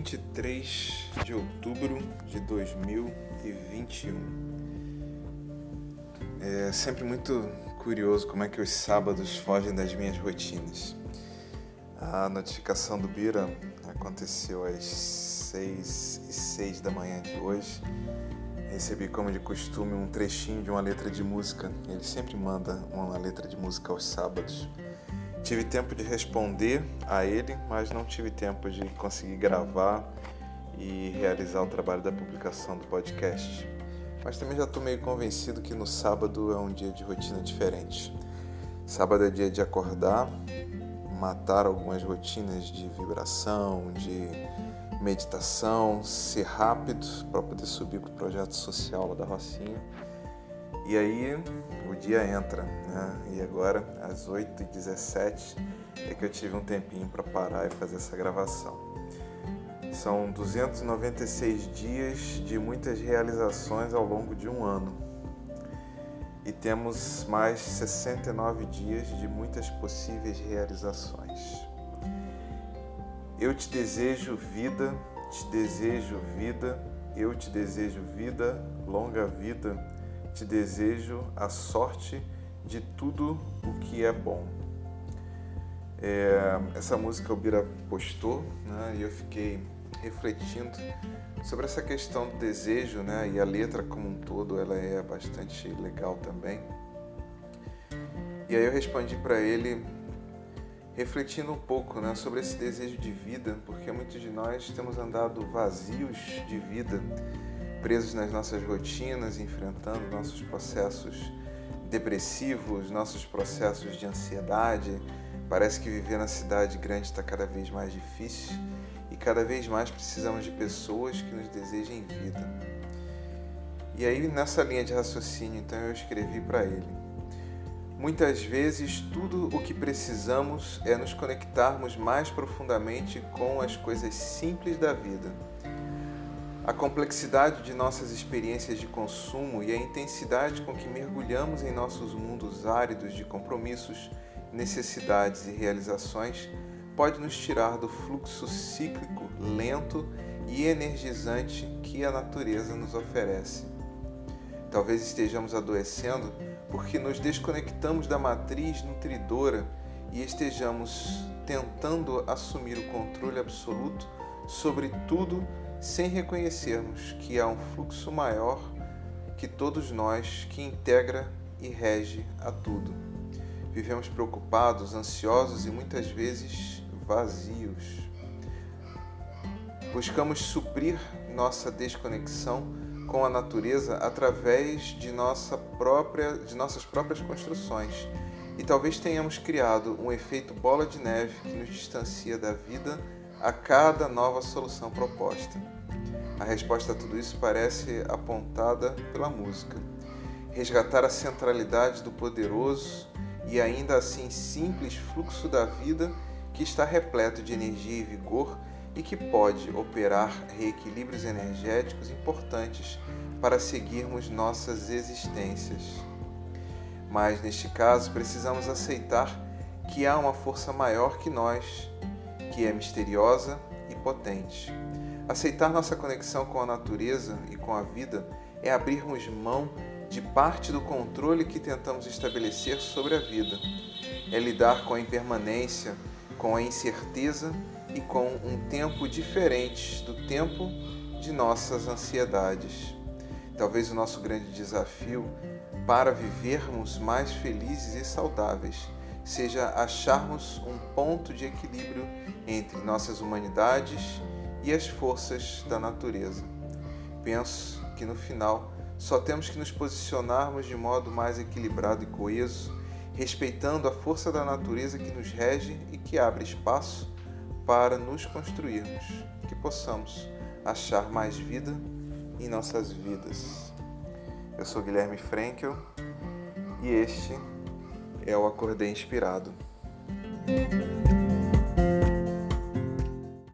23 de outubro de 2021. É sempre muito curioso como é que os sábados fogem das minhas rotinas. A notificação do Bira aconteceu às 6 e 6 da manhã de hoje. Recebi, como de costume, um trechinho de uma letra de música. Ele sempre manda uma letra de música aos sábados. Tive tempo de responder a ele, mas não tive tempo de conseguir gravar e realizar o trabalho da publicação do podcast. Mas também já estou meio convencido que no sábado é um dia de rotina diferente. Sábado é dia de acordar, matar algumas rotinas de vibração, de meditação, ser rápido para poder subir para o projeto social lá da Rocinha e aí o dia entra, né? E agora, às 8h17, é que eu tive um tempinho para parar e fazer essa gravação. São 296 dias de muitas realizações ao longo de um ano. E temos mais 69 dias de muitas possíveis realizações. Eu te desejo vida, te desejo vida, eu te desejo vida, longa vida te desejo a sorte de tudo o que é bom. É, essa música o Bira postou né, e eu fiquei refletindo sobre essa questão do desejo né, e a letra como um todo ela é bastante legal também. E aí eu respondi para ele refletindo um pouco né, sobre esse desejo de vida, porque muitos de nós temos andado vazios de vida presos nas nossas rotinas, enfrentando nossos processos depressivos, nossos processos de ansiedade. Parece que viver na cidade grande está cada vez mais difícil e cada vez mais precisamos de pessoas que nos desejem vida. E aí, nessa linha de raciocínio, então eu escrevi para ele. Muitas vezes, tudo o que precisamos é nos conectarmos mais profundamente com as coisas simples da vida a complexidade de nossas experiências de consumo e a intensidade com que mergulhamos em nossos mundos áridos de compromissos, necessidades e realizações pode nos tirar do fluxo cíclico, lento e energizante que a natureza nos oferece. Talvez estejamos adoecendo porque nos desconectamos da matriz nutridora e estejamos tentando assumir o controle absoluto sobre tudo sem reconhecermos que há um fluxo maior que todos nós que integra e rege a tudo. Vivemos preocupados, ansiosos e muitas vezes vazios. Buscamos suprir nossa desconexão com a natureza através de, nossa própria, de nossas próprias construções e talvez tenhamos criado um efeito bola de neve que nos distancia da vida a cada nova solução proposta. A resposta a tudo isso parece apontada pela música. Resgatar a centralidade do poderoso e ainda assim simples fluxo da vida que está repleto de energia e vigor e que pode operar reequilíbrios energéticos importantes para seguirmos nossas existências. Mas neste caso, precisamos aceitar que há uma força maior que nós que é misteriosa e potente. Aceitar nossa conexão com a natureza e com a vida é abrirmos mão de parte do controle que tentamos estabelecer sobre a vida. É lidar com a impermanência, com a incerteza e com um tempo diferente do tempo de nossas ansiedades. Talvez o nosso grande desafio para vivermos mais felizes e saudáveis seja acharmos um ponto de equilíbrio entre nossas humanidades e as forças da natureza. Penso que no final só temos que nos posicionarmos de modo mais equilibrado e coeso, respeitando a força da natureza que nos rege e que abre espaço para nos construirmos, que possamos achar mais vida em nossas vidas. Eu sou Guilherme Frankel e este é o Acordei Inspirado.